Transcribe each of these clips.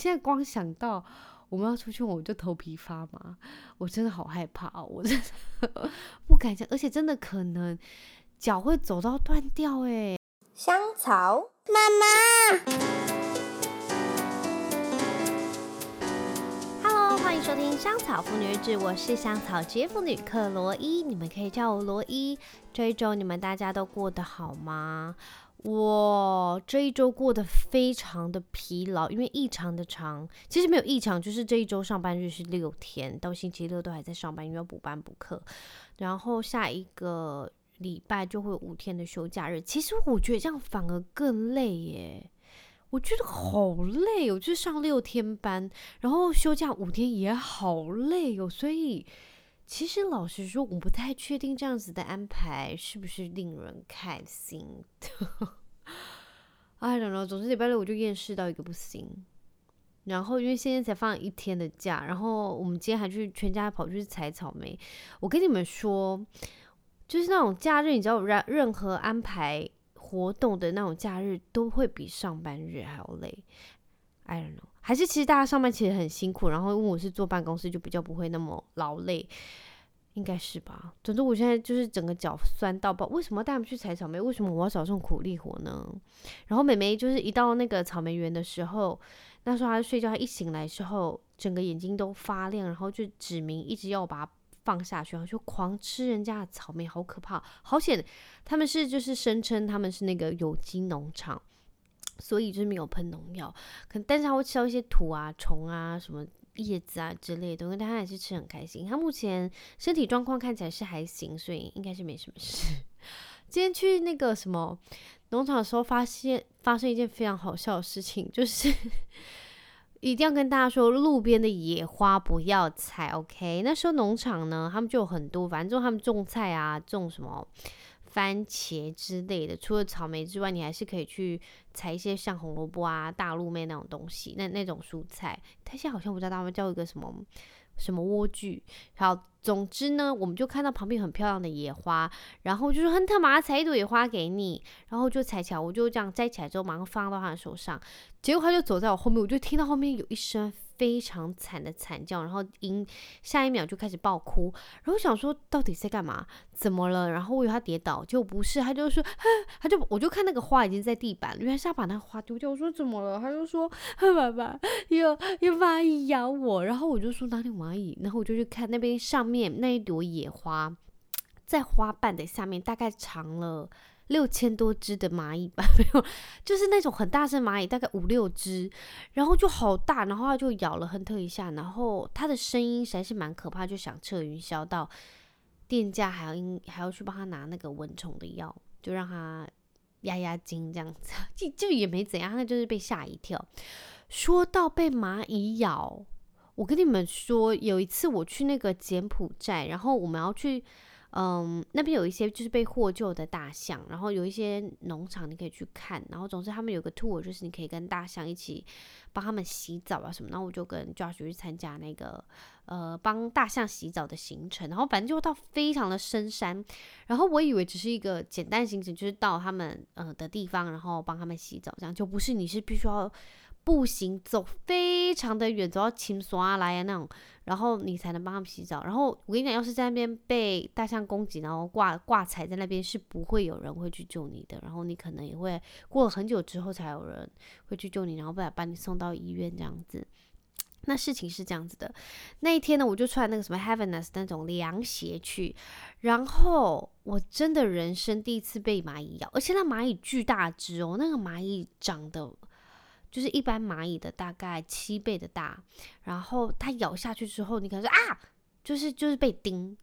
现在光想到我们要出去，我就头皮发麻，我真的好害怕哦，我真的不敢想，而且真的可能脚会走到断掉哎。香草妈妈。欢迎收听《香草妇女日志》，我是香草职业妇女克罗伊，你们可以叫我罗伊。这一周你们大家都过得好吗？我这一周过得非常的疲劳，因为异常的长。其实没有异常，就是这一周上班日是六天，到星期六都还在上班，因为要补班补课。然后下一个礼拜就会有五天的休假日。其实我觉得这样反而更累耶。我觉得好累哦，就是上六天班，然后休假五天也好累哦。所以其实老实说，我不太确定这样子的安排是不是令人开心的。I don't know，总之礼拜六我就厌世到一个不行。然后因为现在才放一天的假，然后我们今天还去全家跑去采草莓。我跟你们说，就是那种假日，你知道，任任何安排。活动的那种假日都会比上班日还要累，I don't know，还是其实大家上班其实很辛苦，然后因为我是坐办公室，就比较不会那么劳累，应该是吧？总之我现在就是整个脚酸到爆，为什么带他们去采草莓？为什么我要少这种苦力活呢？然后美眉就是一到那个草莓园的时候，那时候她睡觉，她一醒来之后，整个眼睛都发亮，然后就指明一直要把她。放下去，然后就狂吃人家的草莓，好可怕！好险，他们是就是声称他们是那个有机农场，所以就是没有喷农药。可但是它会吃到一些土啊、虫啊、什么叶子啊之类的东西，但他还是吃很开心。它目前身体状况看起来是还行，所以应该是没什么事。今天去那个什么农场的时候，发现发生一件非常好笑的事情，就是。一定要跟大家说，路边的野花不要采，OK？那时候农场呢，他们就有很多，反正就他们种菜啊，种什么番茄之类的。除了草莓之外，你还是可以去采一些像红萝卜啊、大陆妹那种东西，那那种蔬菜。他现在好像不知道他们叫一个什么。什么莴苣？好，总之呢，我们就看到旁边很漂亮的野花，然后就是亨特马上采一朵野花给你，然后就采起来，我就这样摘起来之后马上放到他的手上，结果他就走在我后面，我就听到后面有一声。非常惨的惨叫，然后因下一秒就开始爆哭，然后想说到底在干嘛？怎么了？然后我以为他跌倒，结果不是，他就说，他就我就看那个花已经在地板，原来是要把那个花丢掉。我说怎么了？他就说 爸爸有有蚂蚁咬我，然后我就说哪里蚂蚁？然后我就去看那边上面那一朵野花，在花瓣的下面大概长了。六千多只的蚂蚁吧，没有，就是那种很大声蚂蚁，大概五六只，然后就好大，然后它就咬了亨特一下，然后它的声音实在是蛮可怕，就响彻云霄，到店家还要应还要去帮他拿那个蚊虫的药，就让他压压惊这样子，就就也没怎样，他就是被吓一跳。说到被蚂蚁咬，我跟你们说，有一次我去那个柬埔寨，然后我们要去。嗯，那边有一些就是被获救的大象，然后有一些农场你可以去看，然后总之他们有个 tour，就是你可以跟大象一起帮他们洗澡啊什么，然后我就跟 Josh 去参加那个呃帮大象洗澡的行程，然后反正就到非常的深山，然后我以为只是一个简单行程，就是到他们呃的地方，然后帮他们洗澡，这样就不是，你是必须要。步行走非常的远，走到青刷来啊那种，然后你才能帮他们洗澡。然后我跟你讲，要是在那边被大象攻击，然后挂挂彩在那边，是不会有人会去救你的。然后你可能也会过了很久之后才有人会去救你，然后把把你送到医院这样子。那事情是这样子的，那一天呢，我就穿那个什么 Heaveness 那种凉鞋去，然后我真的人生第一次被蚂蚁咬，而且那蚂蚁巨大只哦，那个蚂蚁长得。就是一般蚂蚁的大概七倍的大，然后它咬下去之后，你可能说啊，就是就是被叮，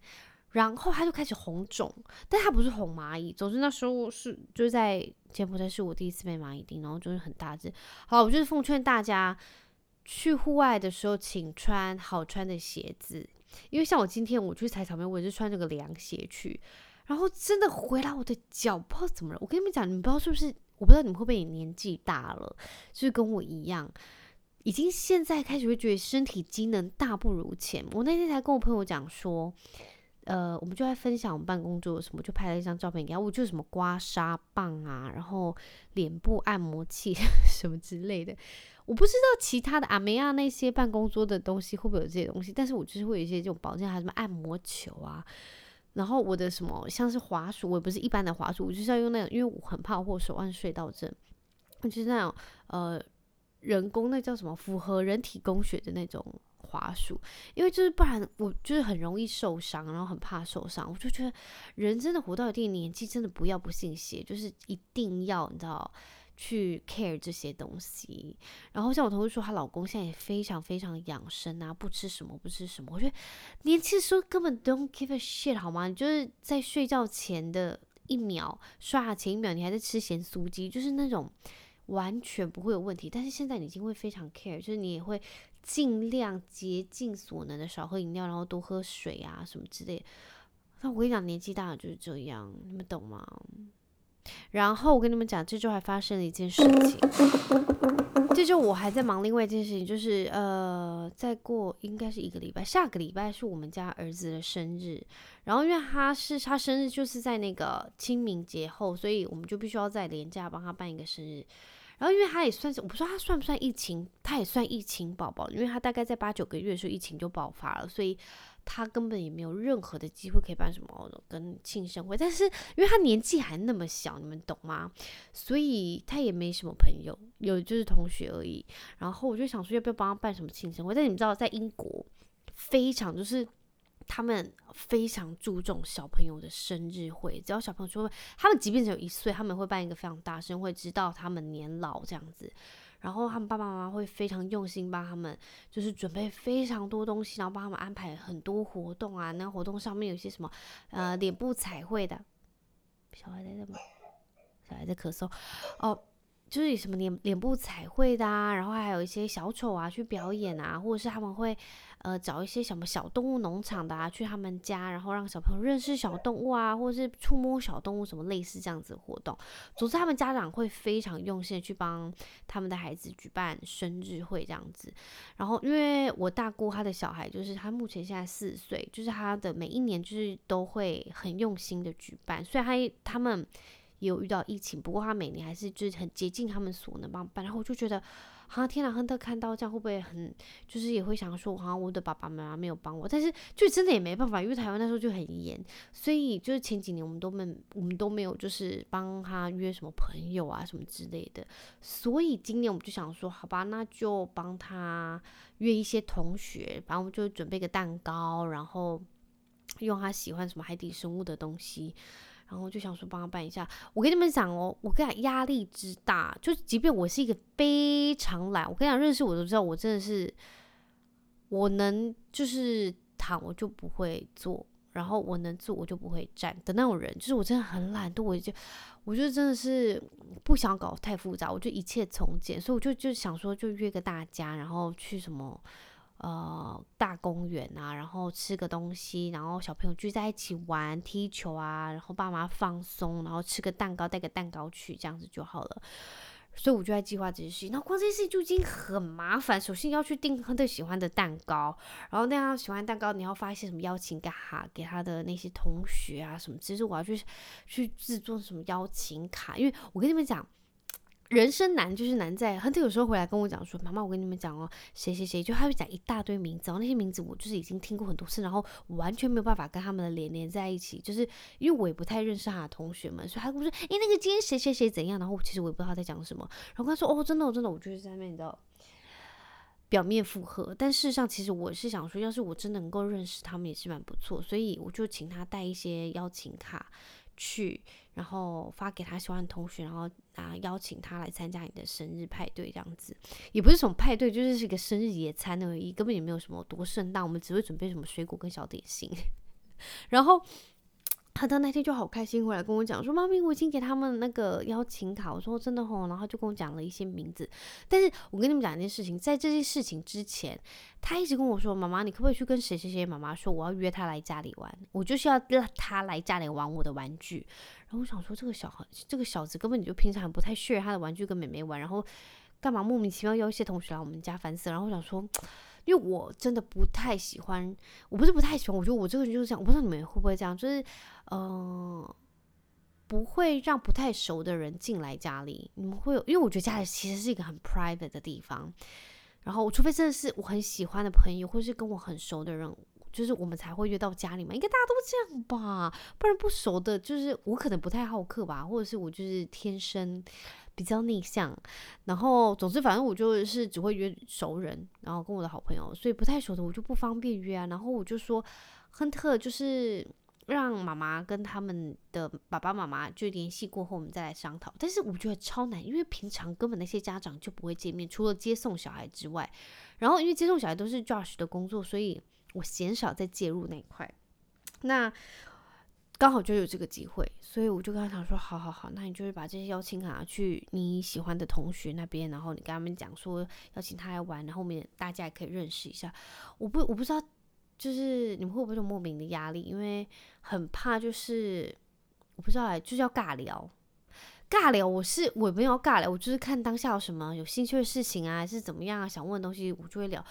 然后它就开始红肿，但它不是红蚂蚁。总之那时候是就在柬埔寨是我第一次被蚂蚁叮，然后就是很大只。好，我就是奉劝大家去户外的时候，请穿好穿的鞋子，因为像我今天我去采草莓，我也是穿这个凉鞋去，然后真的回来我的脚不知道怎么了。我跟你们讲，你们不知道是不是？我不知道你们会不会年纪大了，就是跟我一样，已经现在开始会觉得身体机能大不如前。我那天才跟我朋友讲说，呃，我们就在分享我们办公桌什么，就拍了一张照片给他，我就什么刮痧棒啊，然后脸部按摩器 什么之类的。我不知道其他的阿梅亚那些办公桌的东西会不会有这些东西，但是我就是会有一些这种保健，还有什么按摩球啊，然后我的什么像是滑鼠，我也不是一般的滑鼠，我就是要用那种，因为我很怕我手腕睡到症，就是那种呃人工那叫什么符合人体工学的那种滑鼠，因为就是不然我就是很容易受伤，然后很怕受伤，我就觉得人真的活到一定年纪，真的不要不信邪，就是一定要你知道。去 care 这些东西，然后像我同事说，她老公现在也非常非常养生啊，不吃什么不吃什么。我觉得年轻的时候根本 don't give a shit 好吗？你就是在睡觉前的一秒，刷牙前一秒，你还在吃咸酥鸡，就是那种完全不会有问题。但是现在你已经会非常 care，就是你也会尽量竭尽所能的少喝饮料，然后多喝水啊什么之类的。那我跟你讲，年纪大了就是这样，你们懂吗？然后我跟你们讲，这周还发生了一件事情。这周我还在忙另外一件事情，就是呃，再过应该是一个礼拜，下个礼拜是我们家儿子的生日。然后因为他是他生日就是在那个清明节后，所以我们就必须要在年假帮他办一个生日。然后因为他也算是，我不知道他算不算疫情，他也算疫情宝宝，因为他大概在八九个月的时候疫情就爆发了，所以。他根本也没有任何的机会可以办什么跟庆生会，但是因为他年纪还那么小，你们懂吗？所以他也没什么朋友，有就是同学而已。然后我就想说，要不要帮他办什么庆生会？但你们知道，在英国非常就是他们非常注重小朋友的生日会，只要小朋友说他们即便只有一岁，他们会办一个非常大生会，直到他们年老这样子。然后他们爸爸妈妈会非常用心帮他们，就是准备非常多东西，然后帮他们安排很多活动啊。那活动上面有些什么，呃，脸部彩绘的，小孩在干嘛？小孩在咳嗽哦。就是什么脸脸部彩绘的啊，然后还有一些小丑啊去表演啊，或者是他们会呃找一些什么小动物农场的啊去他们家，然后让小朋友认识小动物啊，或者是触摸小动物什么类似这样子的活动。总之，他们家长会非常用心的去帮他们的孩子举办生日会这样子。然后，因为我大姑她的小孩就是他目前现在四岁，就是他的每一年就是都会很用心的举办，所以他他们。也有遇到疫情，不过他每年还是就是很竭尽他们所能帮办。然后我就觉得，好像天哪，亨特看到这样会不会很，就是也会想说，好像我的爸爸妈妈没有帮我。但是就真的也没办法，因为台湾那时候就很严，所以就是前几年我们都没我们都没有就是帮他约什么朋友啊什么之类的。所以今年我们就想说，好吧，那就帮他约一些同学，然后我们就准备个蛋糕，然后用他喜欢什么海底生物的东西。然后就想说帮他办一下，我跟你们讲哦，我跟你讲压力之大，就即便我是一个非常懒，我跟你讲认识我都知道，我真的是我能就是躺我就不会坐，然后我能坐我就不会站的那种人，就是我真的很懒惰，我就我就真的是不想搞太复杂，我就一切从简，所以我就就想说就约个大家，然后去什么。呃，大公园啊，然后吃个东西，然后小朋友聚在一起玩踢球啊，然后爸妈放松，然后吃个蛋糕，带个蛋糕去，这样子就好了。所以我就在计划这些事情。那光这些事情就已经很麻烦。首先要去订亨特喜欢的蛋糕，然后那样喜欢蛋糕，你要发一些什么邀请卡给他的那些同学啊什么。其实我要去去制作什么邀请卡，因为我跟你们讲。人生难就是难在，亨特有时候回来跟我讲说：“妈妈，我跟你们讲哦，谁谁谁，就他会讲一大堆名字，然后那些名字我就是已经听过很多次，然后完全没有办法跟他们的脸连在一起，就是因为我也不太认识他的同学们，所以他跟我说：‘诶，那个今天谁谁谁怎样？’然后其实我也不知道他在讲什么，然后他说：‘哦，真的，真的，我就是在那边的表面附和，但事实上其实我是想说，要是我真的能够认识他们也是蛮不错，所以我就请他带一些邀请卡。”去，然后发给他喜欢的同学，然后啊邀请他来参加你的生日派对，这样子也不是什么派对，就是是一个生日野餐而已，根本也没有什么多盛大，我们只会准备什么水果跟小点心，然后。他的那天就好开心，回来跟我讲说：“妈咪，我已经给他们那个邀请卡。”我说：“真的吼。”然后就跟我讲了一些名字。但是我跟你们讲一件事情，在这件事情之前，他一直跟我说：“妈妈，你可不可以去跟谁谁谁妈妈说，我要约他来家里玩？我就是要让他来家里玩我的玩具。”然后我想说，这个小孩，这个小子根本就平常不太屑他的玩具跟妹妹玩，然后干嘛莫名其妙邀一些同学来我们家烦死。然后我想说。因为我真的不太喜欢，我不是不太喜欢，我觉得我这个人就是这样，我不知道你们会不会这样，就是，嗯、呃，不会让不太熟的人进来家里。你们会有，因为我觉得家里其实是一个很 private 的地方。然后，除非真的是我很喜欢的朋友，或是跟我很熟的人，就是我们才会约到家里嘛。应该大家都这样吧？不然不熟的，就是我可能不太好客吧，或者是我就是天生比较内向。然后，总之，反正我就是只会约熟人，然后跟我的好朋友，所以不太熟的我就不方便约啊。然后我就说，亨特就是。让妈妈跟他们的爸爸妈妈就联系过后，我们再来商讨。但是我觉得超难，因为平常根本那些家长就不会见面，除了接送小孩之外。然后因为接送小孩都是 Josh 的工作，所以我鲜少在介入那一块。那刚好就有这个机会，所以我就跟他讲说：好好好，那你就是把这些邀请卡去你喜欢的同学那边，然后你跟他们讲说邀请他来玩，然后我们大家也可以认识一下。我不我不知道。就是你们会不会有莫名的压力？因为很怕，就是我不知道哎，就是要尬聊，尬聊。我是我没有尬聊，我就是看当下有什么有兴趣的事情啊，还是怎么样啊，想问的东西我就会聊。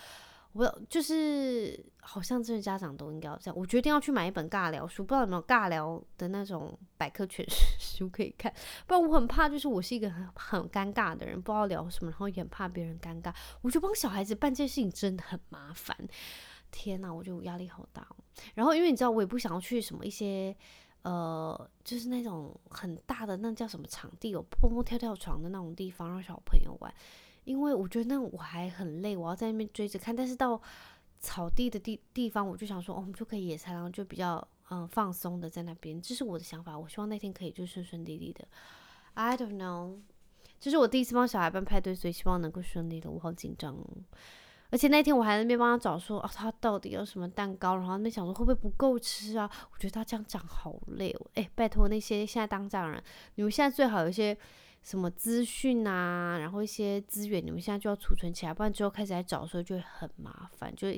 我就是好像这些家长都应该要这样。我决定要去买一本尬聊书，不知道有没有尬聊的那种百科全 书可以看。不然我很怕，就是我是一个很很尴尬的人，不知道聊什么，然后也很怕别人尴尬。我觉得帮小孩子办这件事情真的很麻烦。天呐，我就压力好大。然后因为你知道，我也不想要去什么一些呃，就是那种很大的那叫什么场地，有蹦蹦跳跳床的那种地方让小朋友玩，因为我觉得那我还很累，我要在那边追着看。但是到草地的地地方，我就想说，哦，我们就可以野餐，然后就比较嗯、放松的在那边。这是我的想法，我希望那天可以就顺顺利利的。I don't know，这是我第一次帮小孩办派对，所以希望能够顺利的。我好紧张。而且那天我还在那边帮他找说，哦，他到底要什么蛋糕？然后那边想说会不会不够吃啊？我觉得他这样讲好累哦。诶，拜托那些现在当家人，你们现在最好有一些什么资讯啊，然后一些资源，你们现在就要储存起来，不然之后开始来找的时候就会很麻烦，就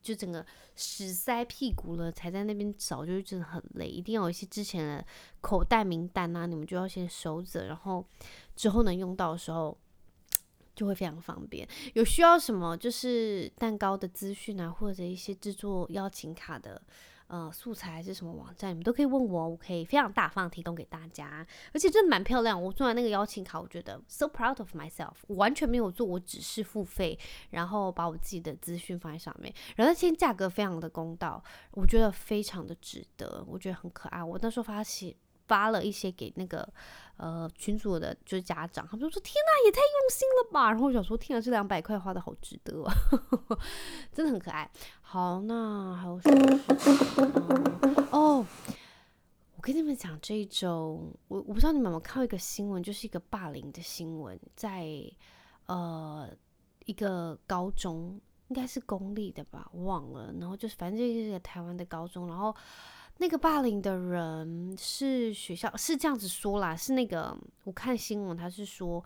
就整个屎塞屁股了，才在那边找，就是真的很累。一定要有一些之前的口袋名单啊，你们就要先收着，然后之后能用到的时候。就会非常方便。有需要什么就是蛋糕的资讯啊，或者一些制作邀请卡的呃素材还是什么网站，你们都可以问我，我可以非常大方提供给大家。而且真的蛮漂亮，我做完那个邀请卡，我觉得 so proud of myself。我完全没有做，我只是付费，然后把我自己的资讯放在上面，然后那天价格非常的公道，我觉得非常的值得，我觉得很可爱。我那时候发现。发了一些给那个呃群主的，就是家长，他们就说：“天哪，也太用心了吧！”然后我想说：“天哪，这两百块花的好值得啊，真的很可爱。”好，那还有什么事？哦，我跟你们讲，这一周我我不知道你们有没有看到一个新闻，就是一个霸凌的新闻，在呃一个高中，应该是公立的吧，忘了。然后就是反正就是一个台湾的高中，然后。那个霸凌的人是学校，是这样子说啦，是那个我看新闻，他是说，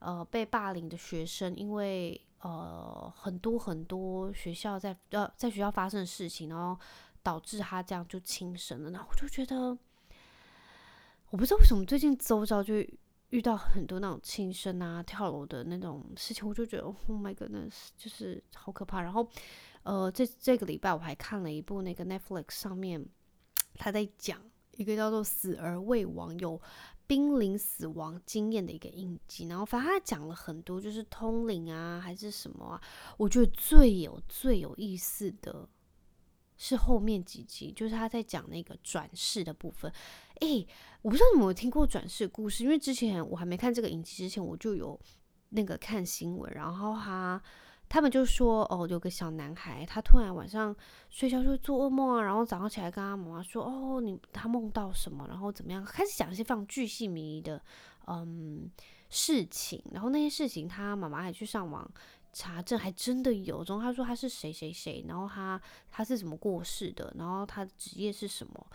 呃，被霸凌的学生，因为呃很多很多学校在呃在学校发生的事情，然后导致他这样就轻生了。那我就觉得，我不知道为什么最近周遭就遇到很多那种轻生啊、跳楼的那种事情，我就觉得 Oh my goodness，就是好可怕。然后呃，这这个礼拜我还看了一部那个 Netflix 上面。他在讲一个叫做“死而未亡”有濒临死亡经验的一个印记，然后反正他讲了很多，就是通灵啊，还是什么啊？我觉得最有最有意思的是后面几集，就是他在讲那个转世的部分。诶，我不知道你们有听过转世故事，因为之前我还没看这个影集之前，我就有那个看新闻，然后他。他们就说，哦，有个小男孩，他突然晚上睡觉就做噩梦啊，然后早上起来跟他妈妈说，哦，你他梦到什么，然后怎么样，开始讲一些非常巨细靡遗的，嗯，事情，然后那些事情他妈妈还去上网查证，还真的有，然后他说他是谁谁谁，然后他他是怎么过世的，然后他的职业是什么。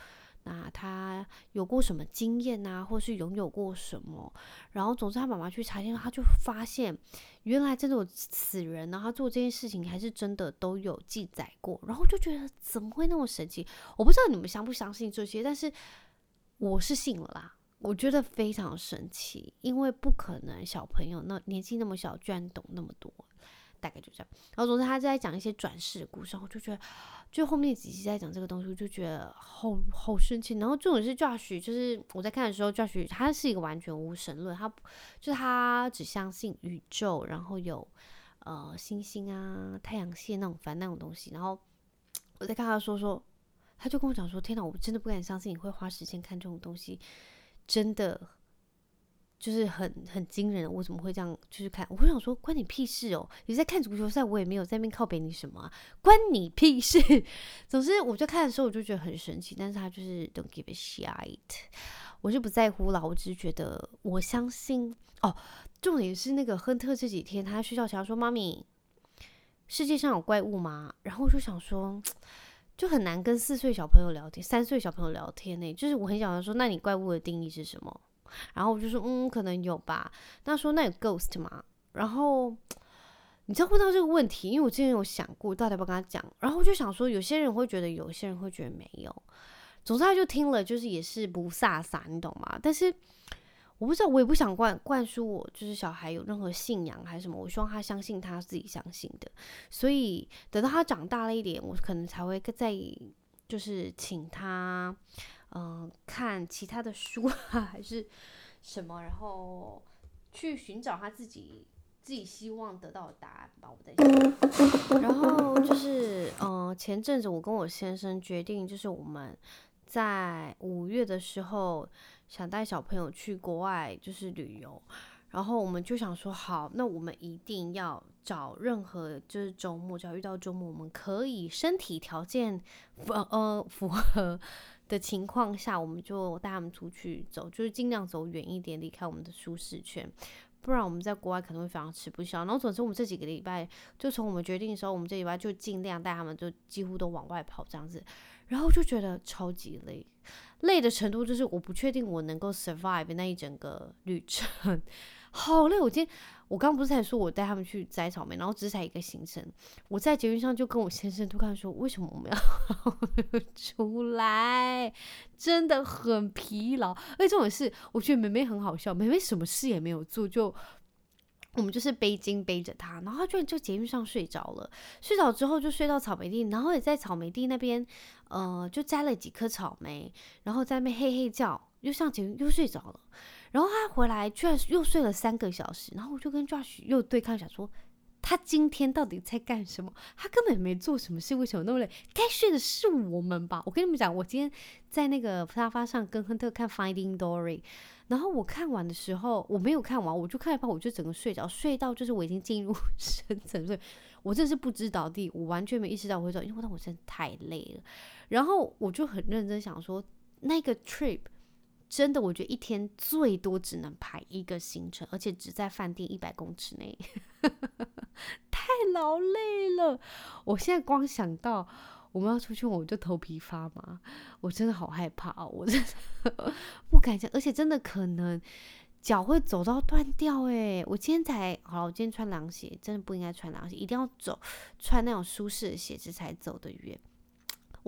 那他有过什么经验啊，或是拥有过什么？然后总之他妈妈去查证，他就发现原来真的有此人，然后他做这件事情还是真的都有记载过。然后就觉得怎么会那么神奇？我不知道你们相不相信这些，但是我是信了啦。我觉得非常神奇，因为不可能小朋友那年纪那么小居然懂那么多。大概就这样。然后总之他在讲一些转世的故事，我就觉得，就后面几集在讲这个东西，我就觉得好好生气。然后这种是 Josh，就是我在看的时候，Josh 他是一个完全无神论，他就是他只相信宇宙，然后有呃星星啊、太阳系那种反那种东西。然后我在看他说说，他就跟我讲说：“天哪，我真的不敢相信你会花时间看这种东西，真的。”就是很很惊人，我怎么会这样？就是看，我会想说，关你屁事哦！你在看足球赛，我也没有在那边靠北你什么啊，关你屁事！总之，我就看的时候，我就觉得很神奇。但是他就是 don't give a shit，我就不在乎啦，我只是觉得我相信哦。重点是那个亨特这几天他睡觉前说：“妈咪，世界上有怪物吗？”然后我就想说，就很难跟四岁小朋友聊天，三岁小朋友聊天呢。就是我很想要说，那你怪物的定义是什么？然后我就说，嗯，可能有吧。那说那有 ghost 吗？然后你知道问到这个问题，因为我之前有想过，到底要不要跟他讲。然后我就想说，有些人会觉得，有些人会觉得没有。总之他就听了，就是也是不飒飒，你懂吗？但是我不知道，我也不想灌灌输我就是小孩有任何信仰还是什么。我希望他相信他自己相信的。所以等到他长大了一点，我可能才会再就是请他。嗯、看其他的书啊，还是什么，然后去寻找他自己自己希望得到的答案吧。我在想，然后就是，嗯、前阵子我跟我先生决定，就是我们在五月的时候想带小朋友去国外，就是旅游。然后我们就想说，好，那我们一定要找任何就是周末，只要遇到周末，我们可以身体条件符呃符合。的情况下，我们就带他们出去走，就是尽量走远一点，离开我们的舒适圈，不然我们在国外可能会非常吃不消。然后总之，我们这几个礼拜，就从我们决定的时候，我们这礼拜就尽量带他们，就几乎都往外跑这样子。然后就觉得超级累，累的程度就是我不确定我能够 survive 那一整个旅程。好累！我今天我刚不是才说我带他们去摘草莓，然后只采一个行程。我在捷运上就跟我先生都看说，为什么我们要 出来？真的很疲劳。而且这种事，我觉得梅梅很好笑。梅梅什么事也没有做，就我们就是背巾背着她，然后她居然就捷运上睡着了。睡着之后就睡到草莓地，然后也在草莓地那边，呃，就摘了几颗草莓，然后在那边嘿嘿叫，又上捷运又睡着了。然后他回来，居然又睡了三个小时。然后我就跟 Josh 又对抗，想说他今天到底在干什么？他根本没做什么事，为什么那么累？该睡的是我们吧？我跟你们讲，我今天在那个沙发上跟亨特看 Finding Dory，然后我看完的时候，我没有看完，我就看一半，我就整个睡着，睡到就是我已经进入 深层睡，我真是不知倒地，我完全没意识到我会走，因为我真的太累了。然后我就很认真想说，那个 trip。真的，我觉得一天最多只能排一个行程，而且只在饭店一百公尺内，太劳累了。我现在光想到我们要出去，我就头皮发麻，我真的好害怕哦，我真的不敢想，而且真的可能脚会走到断掉。诶，我今天才好，我今天穿凉鞋，真的不应该穿凉鞋，一定要走穿那种舒适的鞋子才走得远。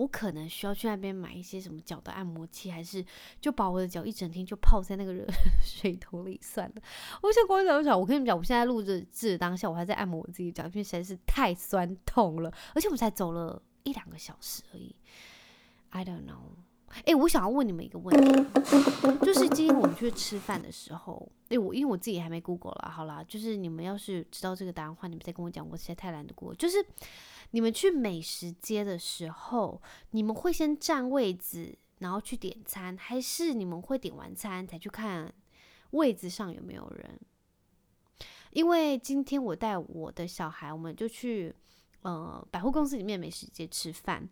我可能需要去那边买一些什么脚的按摩器，还是就把我的脚一整天就泡在那个热 水桶里算了。我想光想想，我跟你们讲，我现在录制制当下，我还在按摩我自己脚，因为实在是太酸痛了，而且我们才走了一两个小时而已。I don't know。哎、我想要问你们一个问题，就是今天我们去吃饭的时候，哎、我因为我自己还没 Google 啦，好啦，就是你们要是知道这个答案的话，你们再跟我讲，我实在太懒得过，就是。你们去美食街的时候，你们会先占位置，然后去点餐，还是你们会点完餐才去看位置上有没有人？因为今天我带我的小孩，我们就去呃百货公司里面美食街吃饭。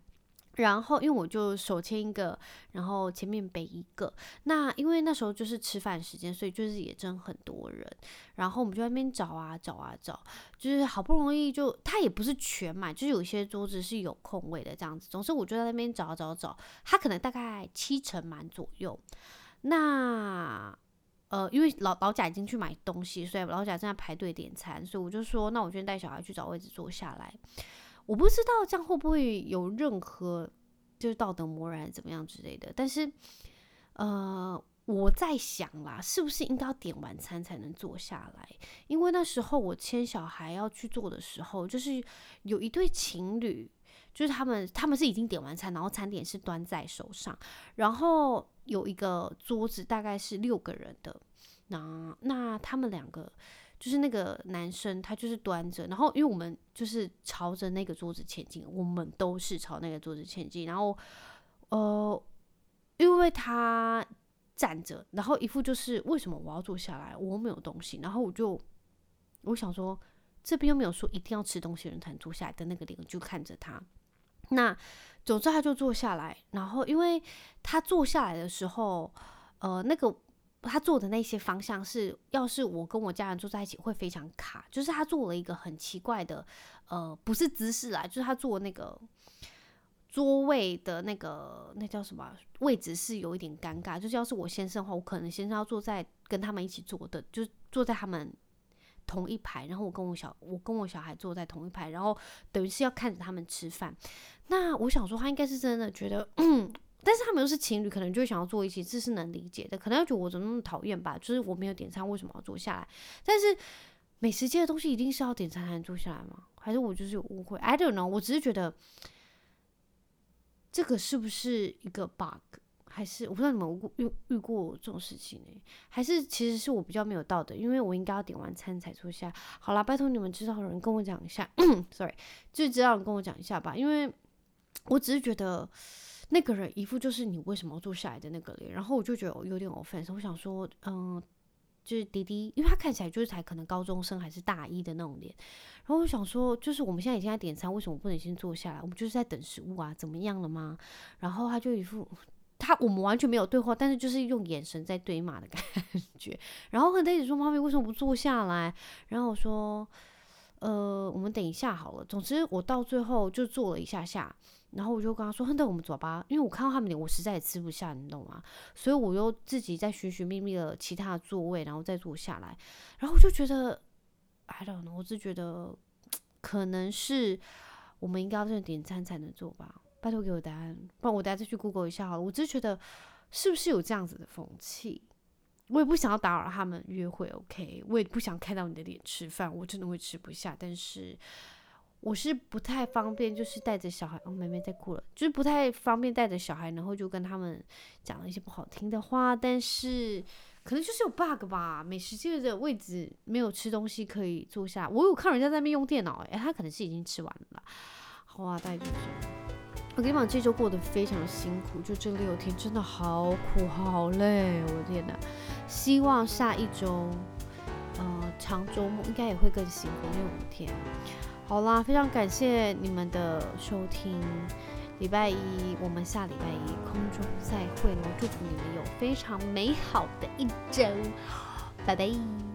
然后，因为我就手牵一个，然后前面背一个。那因为那时候就是吃饭时间，所以就是也真很多人。然后我们就那边找啊找啊找，就是好不容易就他也不是全满，就是有些桌子是有空位的这样子。总之我就在那边找找找，他可能大概七成满左右。那呃，因为老老贾已经去买东西，所以老贾正在排队点餐，所以我就说，那我今天带小孩去找位置坐下来。我不知道这样会不会有任何就是道德磨然怎么样之类的，但是呃，我在想啦，是不是应该要点完餐才能坐下来？因为那时候我牵小孩要去坐的时候，就是有一对情侣，就是他们他们是已经点完餐，然后餐点是端在手上，然后有一个桌子大概是六个人的，那那他们两个就是那个男生他就是端着，然后因为我们就是朝着那个桌子前进，我们都是朝那个桌子前进，然后呃，因为他。站着，然后一副就是为什么我要坐下来？我没有东西，然后我就我想说，这边又没有说一定要吃东西人才能坐下来的那个脸，就看着他。那总之他就坐下来，然后因为他坐下来的时候，呃，那个他坐的那些方向是，要是我跟我家人坐在一起会非常卡，就是他做了一个很奇怪的，呃，不是姿势啦，就是他做那个。桌位的那个那叫什么位置是有一点尴尬，就是要是我先生的话，我可能先生要坐在跟他们一起坐的，就是坐在他们同一排，然后我跟我小我跟我小孩坐在同一排，然后等于是要看着他们吃饭。那我想说，他应该是真的觉得，但是他们又是情侣，可能就想要坐一起，这是能理解的。可能要觉得我怎么那么讨厌吧？就是我没有点餐，为什么要坐下来？但是美食街的东西一定是要点餐才能坐下来吗？还是我就是有误会？I don't know，我只是觉得。这个是不是一个 bug？还是我不知道你们遇遇过这种事情呢？还是其实是我比较没有道德，因为我应该要点完餐才坐下。好啦，拜托你们知道的人跟我讲一下，sorry，就知道人跟我讲一下吧，因为我只是觉得那个人一副就是你为什么要坐下来的那个脸，然后我就觉得有点 offense，我想说，嗯。就是弟弟，因为他看起来就是才可能高中生还是大一的那种脸，然后我想说，就是我们现在已经在点餐，为什么不能先坐下来？我们就是在等食物啊，怎么样了吗？然后他就一副他我们完全没有对话，但是就是用眼神在对骂的感觉。然后他一直说：“妈咪为什么不坐下来？”然后我说：“呃，我们等一下好了。”总之我到最后就坐了一下下。然后我就跟他说：“哼，等我们走吧，因为我看到他们脸，我实在也吃不下，你懂吗？所以我又自己在寻寻觅觅了其他的座位，然后再坐下来。然后我就觉得，I don't know，我只觉得可能是我们应该要这点餐才能坐吧。拜托给我答案，不然我等下再去 Google 一下好了。我只觉得是不是有这样子的风气？我也不想要打扰他们约会，OK？我也不想看到你的脸吃饭，我真的会吃不下。但是。”我是不太方便，就是带着小孩，哦，妹妹在哭了，就是不太方便带着小孩，然后就跟他们讲了一些不好听的话。但是可能就是有 bug 吧，美食街的位置没有吃东西可以坐下。我有看人家在那边用电脑，诶，他可能是已经吃完了。好啊，大概就是。我跟你讲，这周过得非常辛苦，就这六天真的好苦好累，我的天呐，希望下一周，呃，长周末应该也会更辛苦，因为五天。好啦，非常感谢你们的收听。礼拜一，我们下礼拜一空中再会喽！祝福你们有非常美好的一周，拜拜。